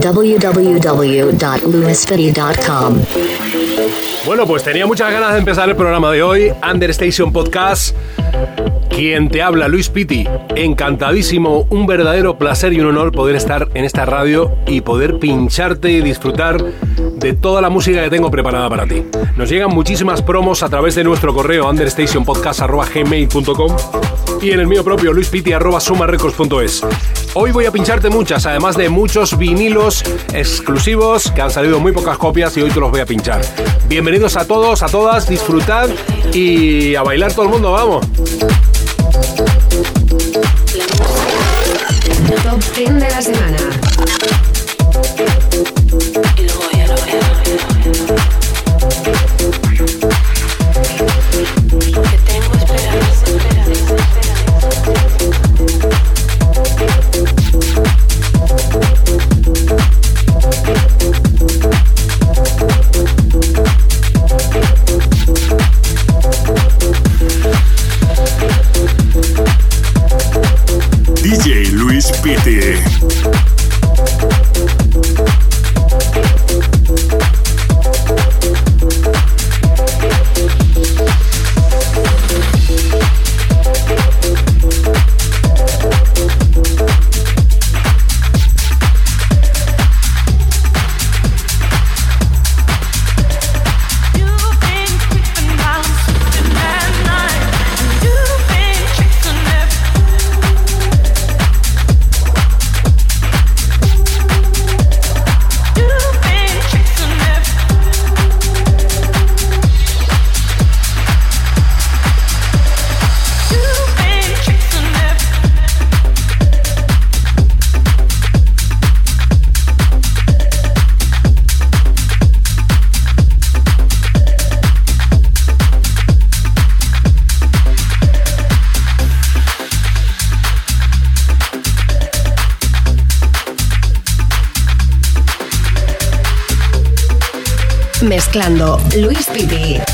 www.lewisfitty.com. Bueno, pues tenía muchas ganas de empezar el programa de hoy, Understation Podcast. Quien te habla, Luis Pitti. Encantadísimo, un verdadero placer y un honor poder estar en esta radio y poder pincharte y disfrutar de toda la música que tengo preparada para ti. Nos llegan muchísimas promos a través de nuestro correo understationpodcast.gmail.com y en el mío propio, luispiti.sumarecords.es. Hoy voy a pincharte muchas, además de muchos vinilos exclusivos que han salido muy pocas copias y hoy te los voy a pinchar. Bienvenidos a todos, a todas, disfrutad y a bailar todo el mundo, vamos. Top 10 de la semana. Mezclando Luis Piti.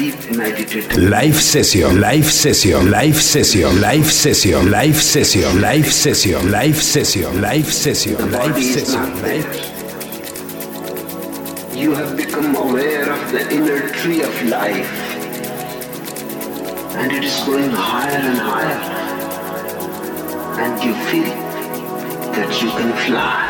Live session, live session, live session, live session, live session, live session, live session, live session, live session, not live there. You have become aware of the inner tree of life. And it is going higher and higher. And you feel that you can fly.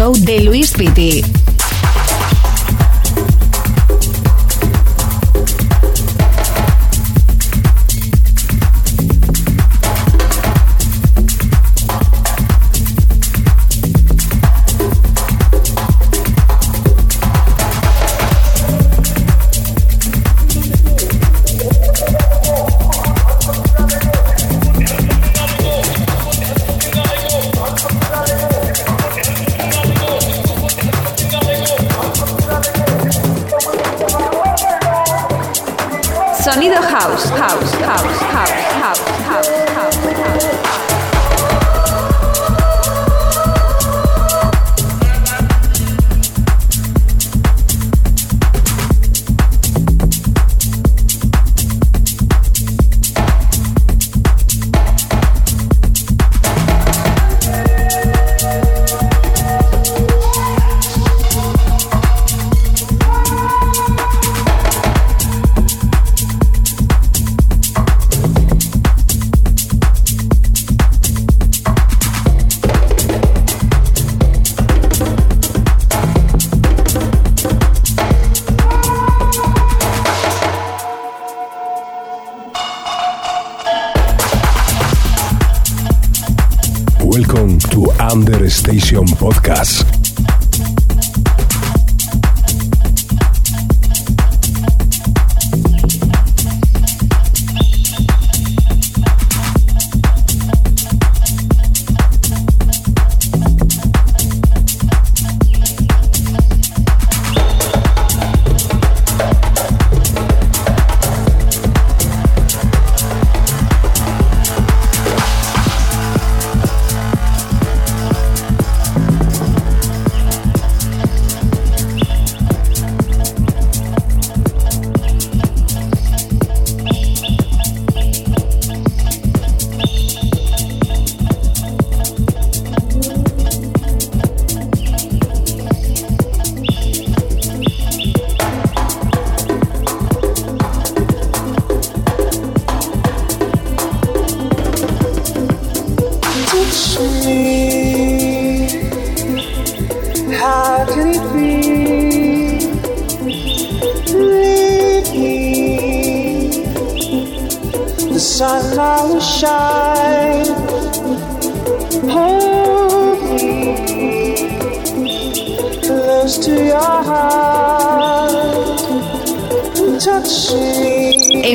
show de Luis Piti. su Under Station Podcast.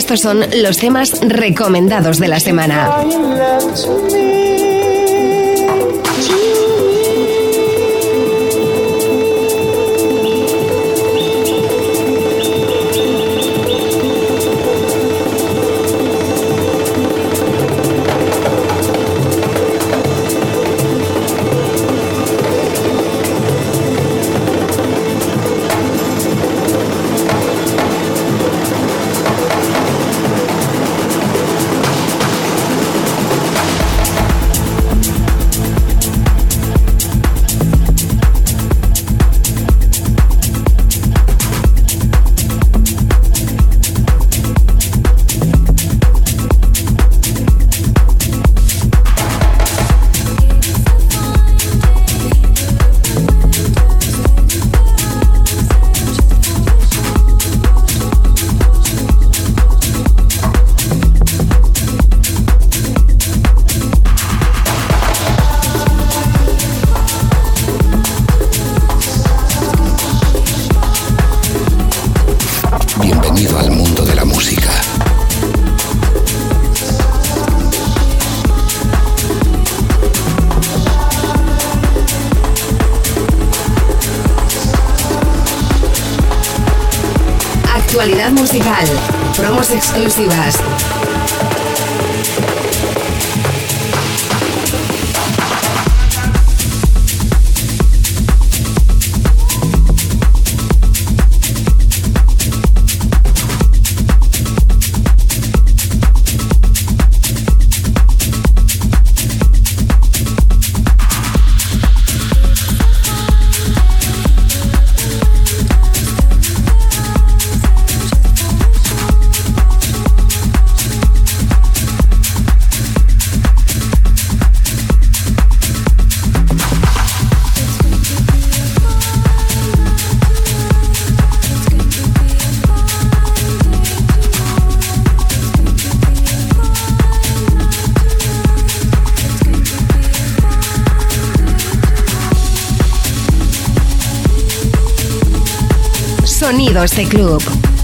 Estos son los temas recomendados de la semana. exclusivas. Sonidos de Club.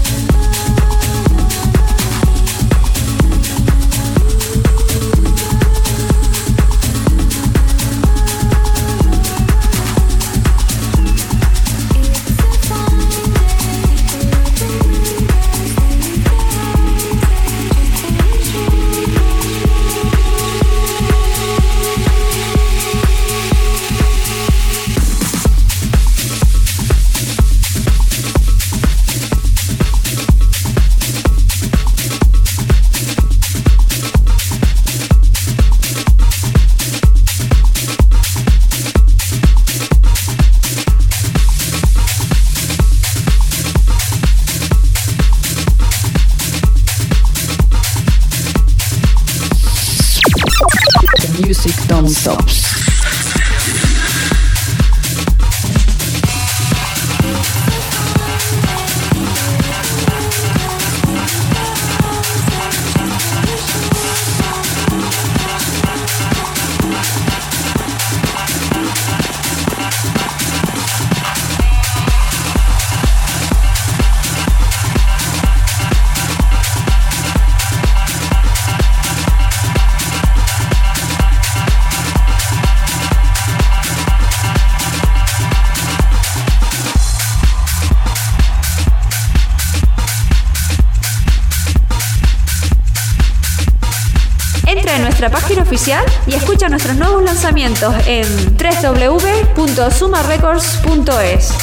Nuestra página oficial y escucha nuestros nuevos lanzamientos en www.sumarecords.es.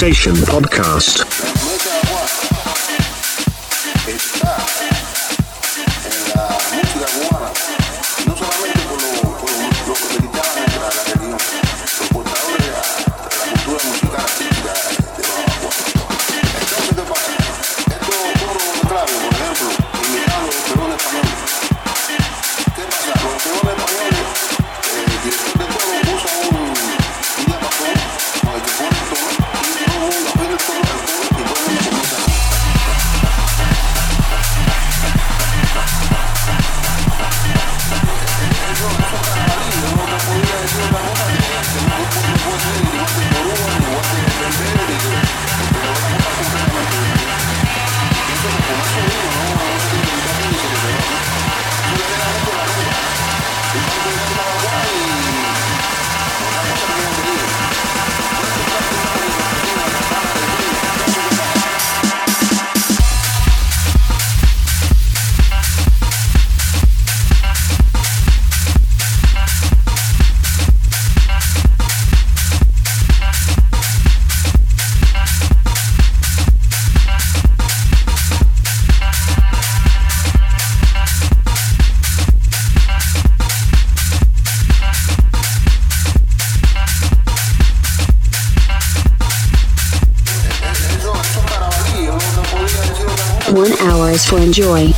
Understation Podcast. For enjoy.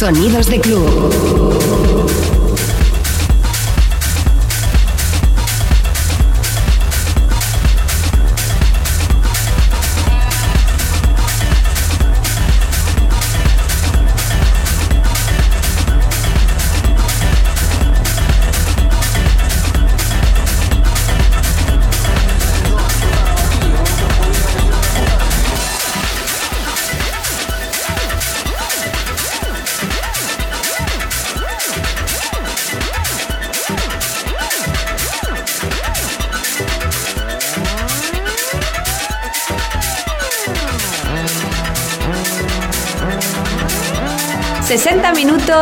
Sonidos de club.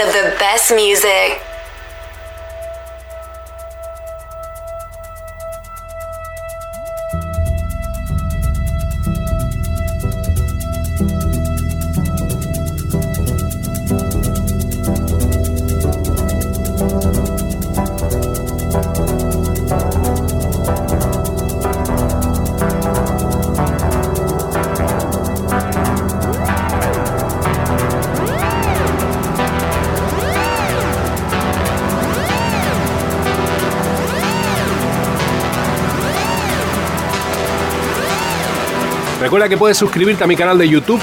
Of the best music. Recuerda que puedes suscribirte a mi canal de YouTube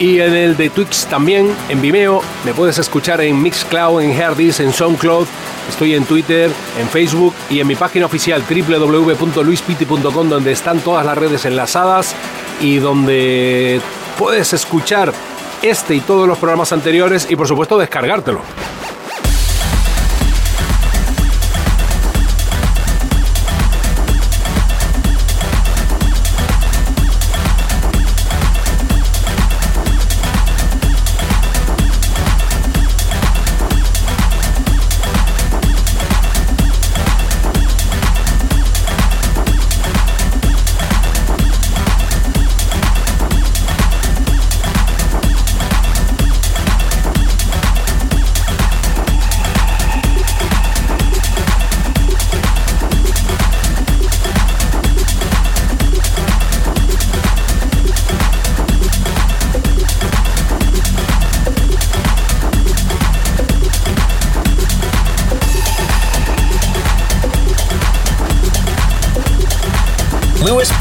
y en el de Twitch también, en Vimeo. Me puedes escuchar en Mixcloud, en Herdis, en SoundCloud. Estoy en Twitter, en Facebook y en mi página oficial www.luispiti.com donde están todas las redes enlazadas y donde puedes escuchar este y todos los programas anteriores y por supuesto descargártelo.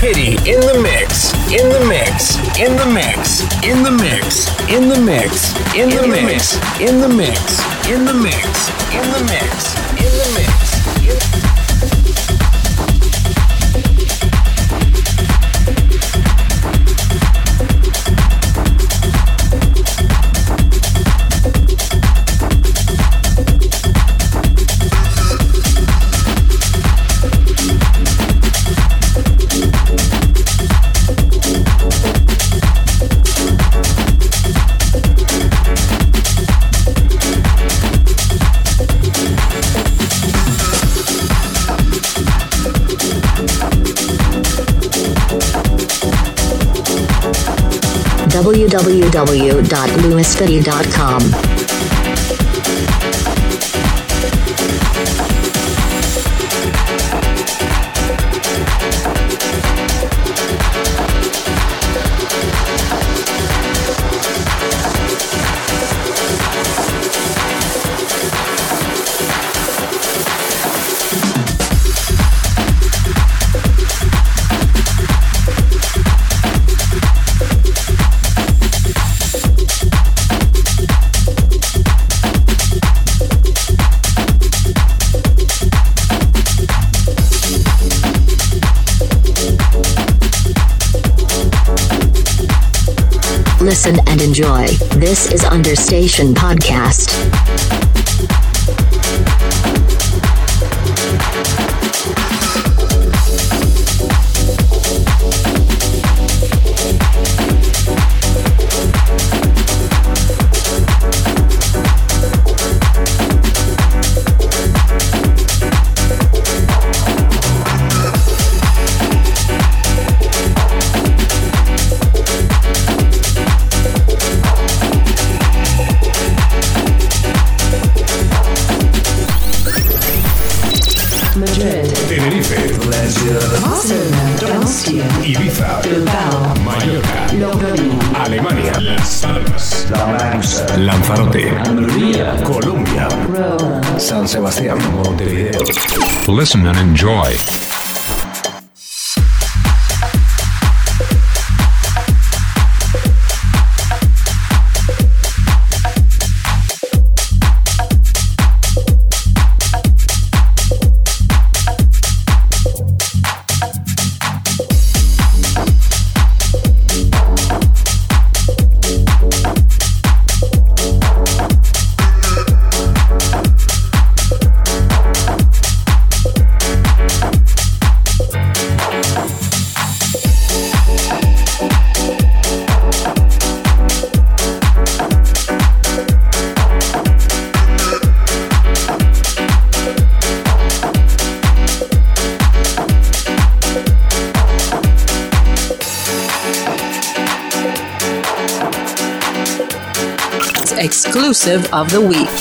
Pitty in the mix, in the mix, in the mix, in the mix, in the mix, in the mix, in the mix, in the mix, in the mix, in the mix. www.lewisfitty.com. enjoy. This is Understation Podcast. Enjoy. Of the week.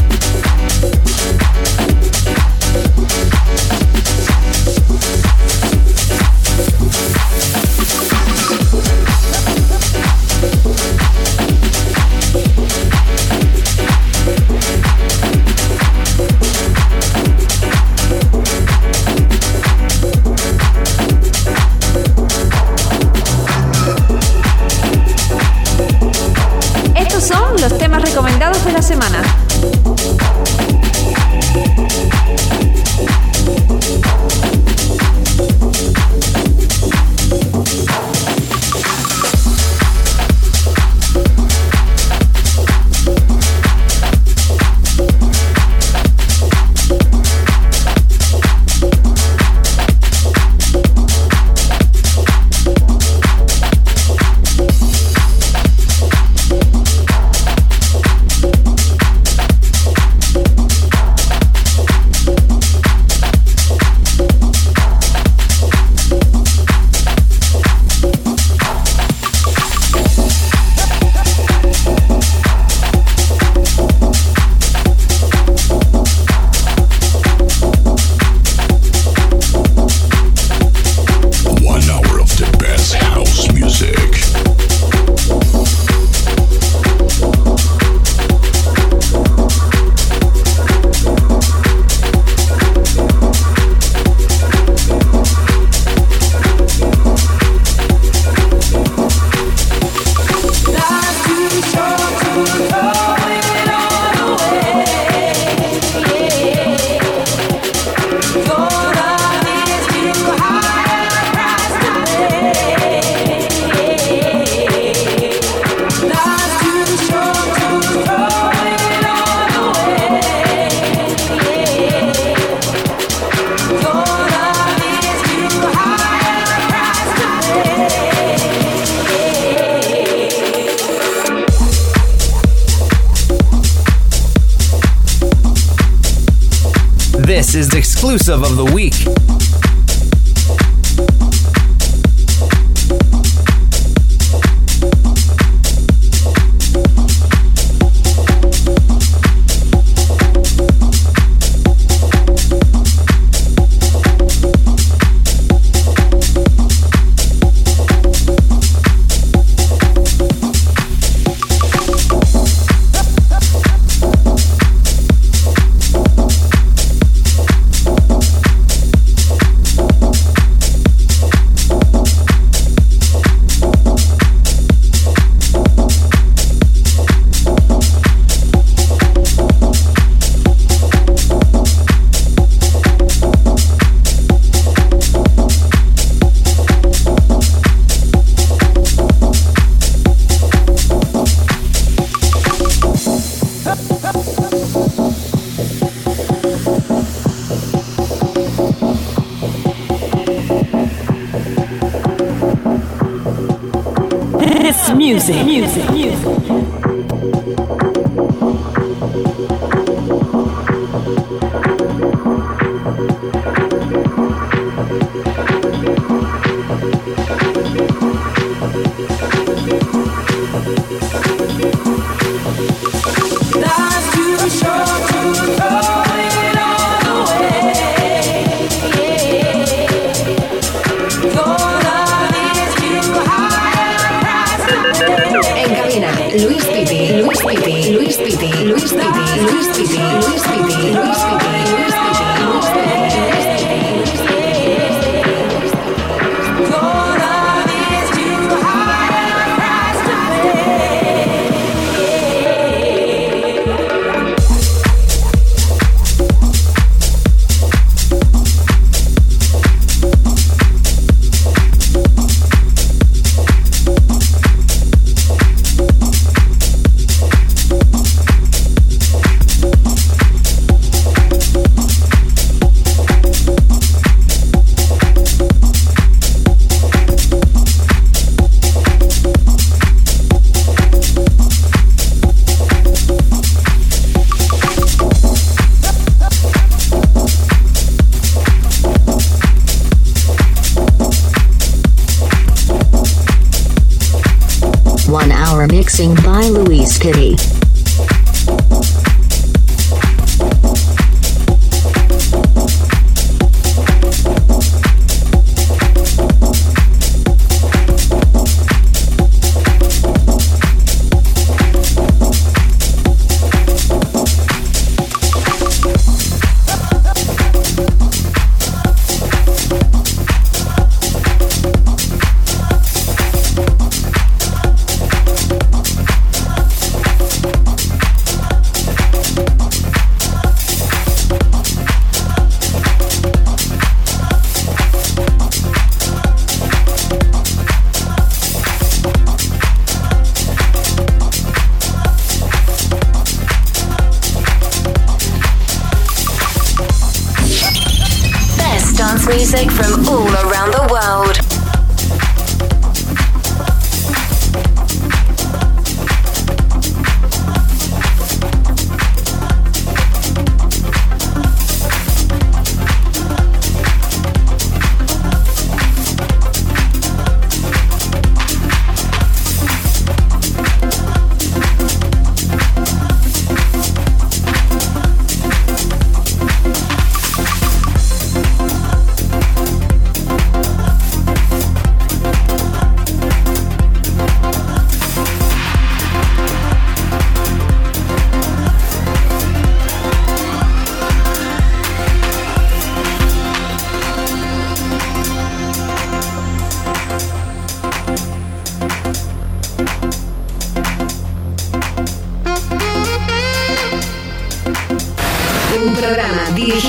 Luis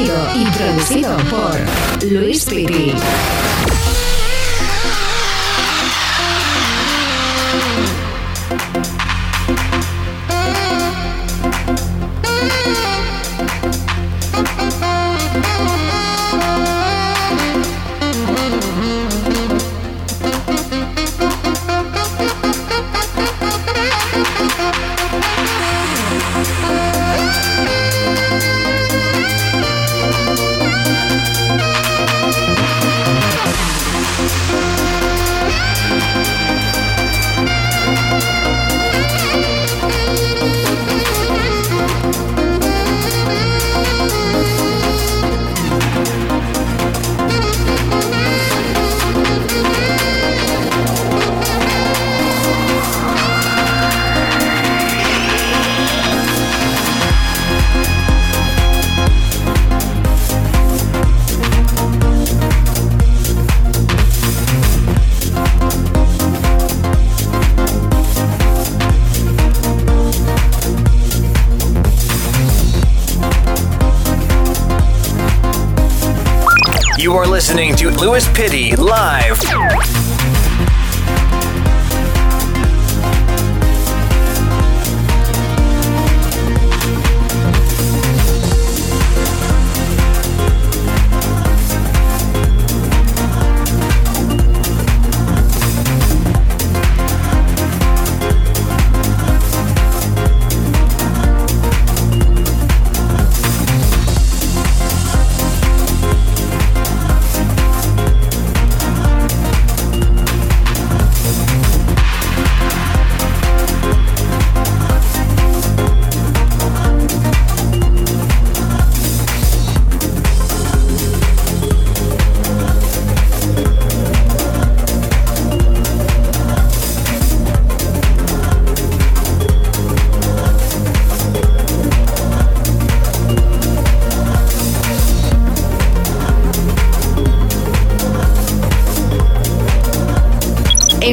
dirigido y producido por Luis Piti. Listening to Louis Pitty live.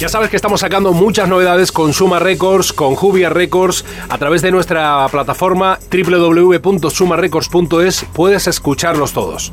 Ya sabes que estamos sacando muchas novedades con Suma Records, con Jubia Records, a través de nuestra plataforma www.sumarecords.es puedes escucharlos todos.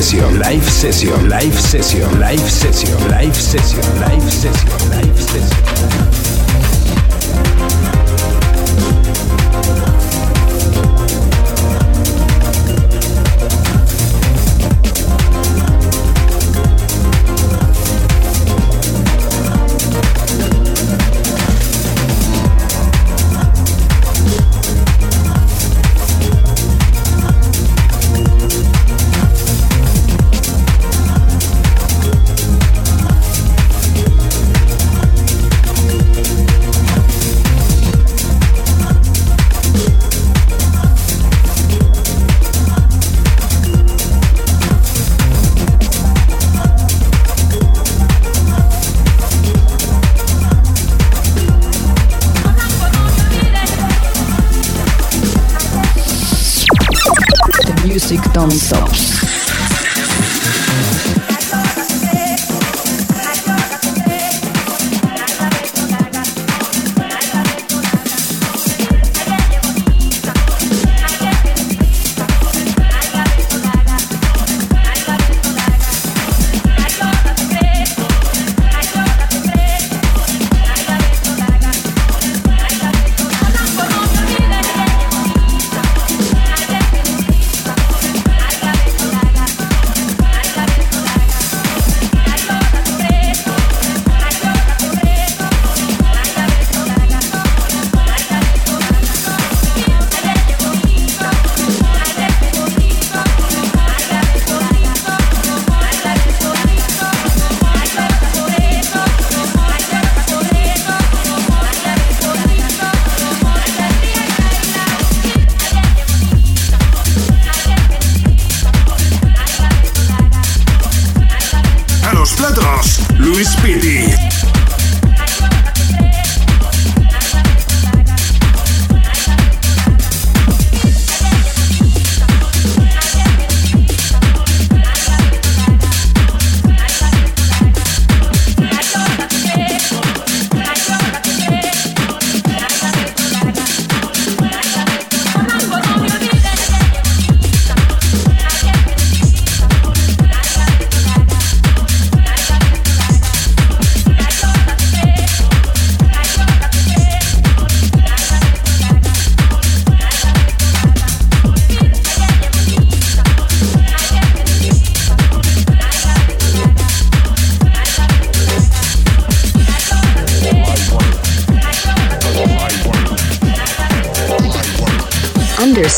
Session, live session, live session, live session, live session, live session, live session.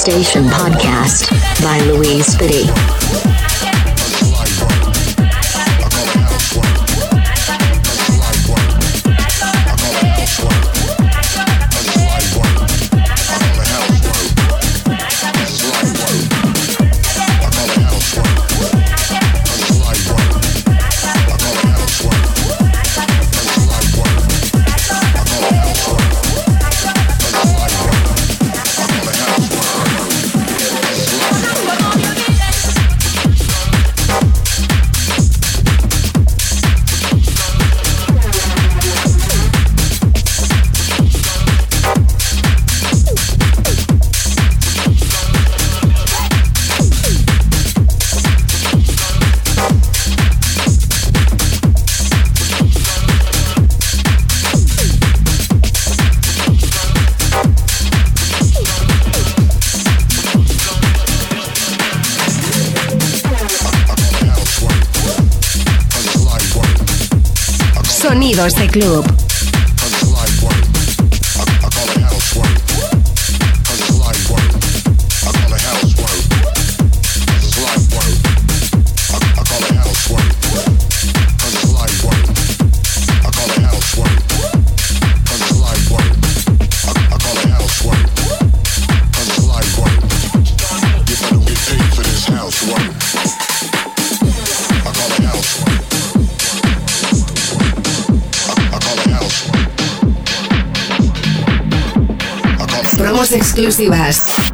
Understation Podcast by Louise Spitty. De club. Exclusivas.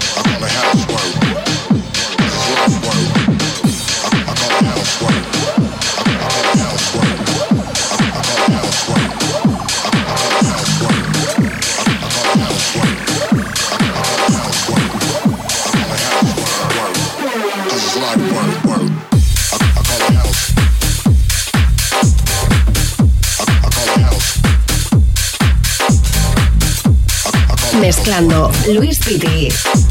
Luis Piti.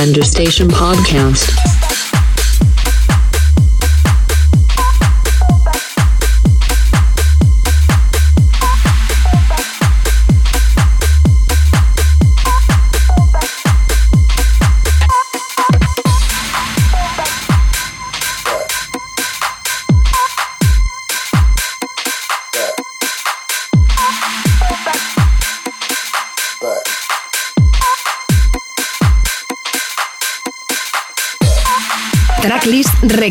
Understation podcast.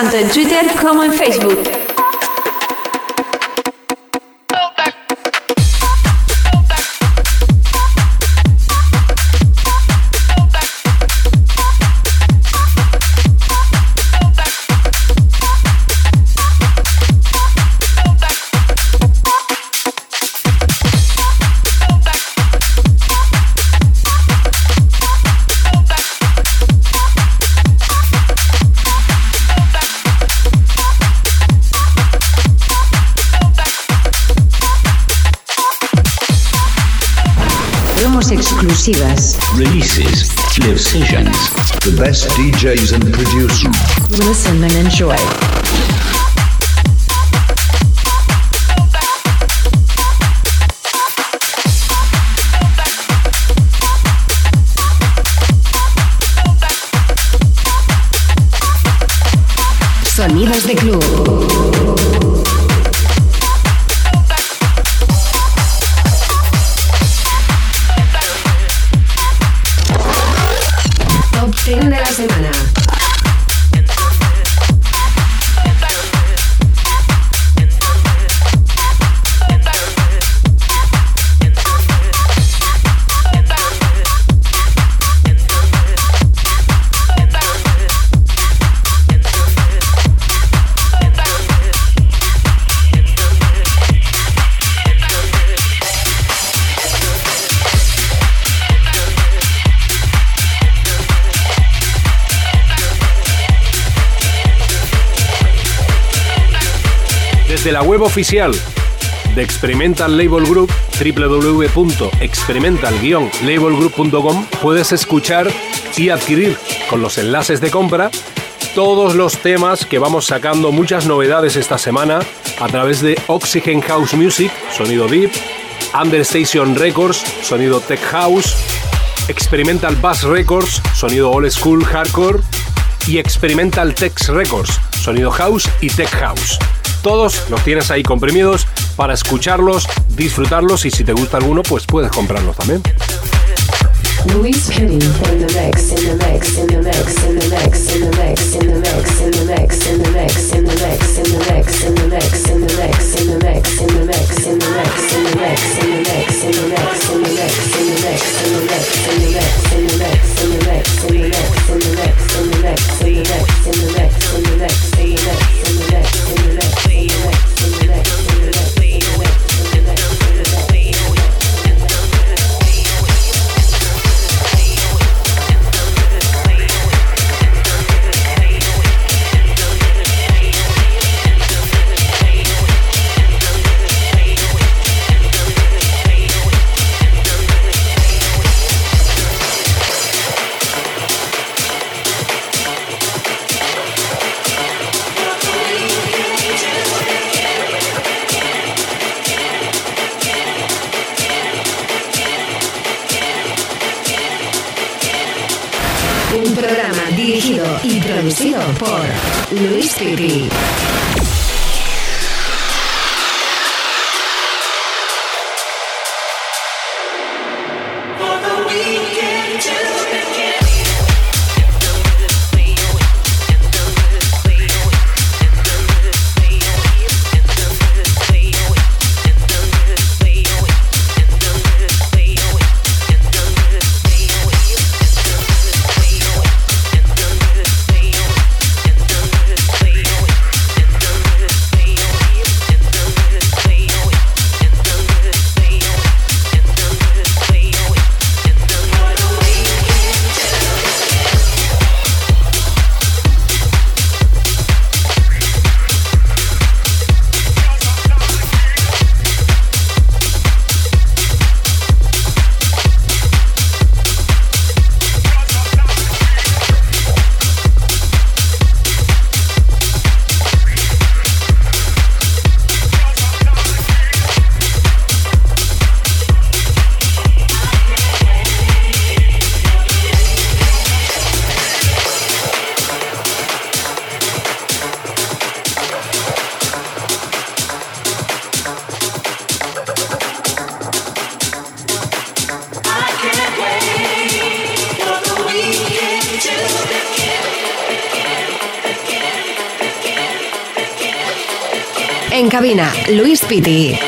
tanto en Twitter como en Facebook. decisions. The best DJs and producers. Listen and enjoy. oficial de Experimental Label Group, www.experimental-labelgroup.com, puedes escuchar y adquirir con los enlaces de compra todos los temas que vamos sacando, muchas novedades esta semana a través de Oxygen House Music, sonido deep, Understation Records, sonido tech house, Experimental Bass Records, sonido old school hardcore y Experimental Tech Records, sonido house y tech house. Todos los tienes ahí comprimidos para escucharlos, disfrutarlos y si te gusta alguno, pues puedes comprarlos también. Luis Piti.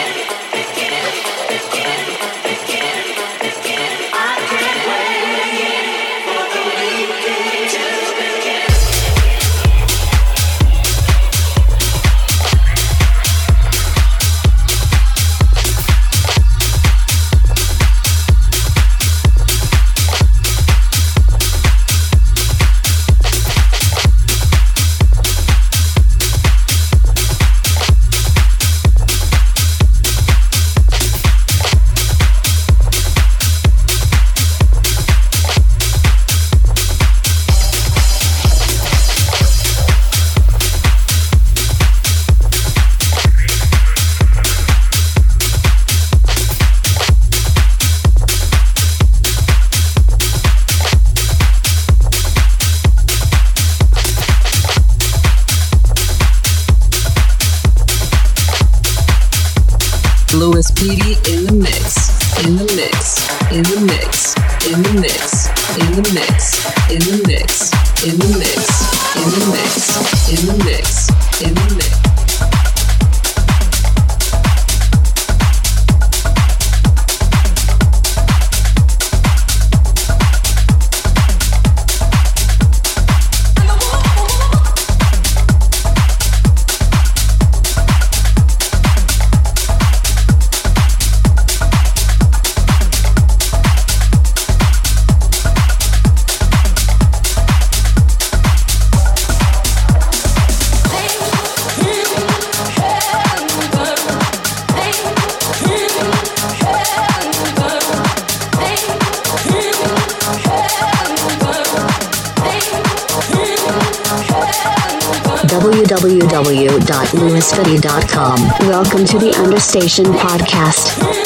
Welcome to the Understation Podcast.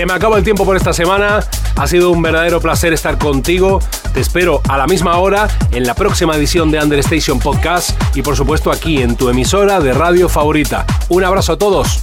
Se me acaba el tiempo por esta semana. Ha sido un verdadero placer estar contigo. Te espero a la misma hora en la próxima edición de Understation Podcast y por supuesto aquí en tu emisora de radio favorita. Un abrazo a todos.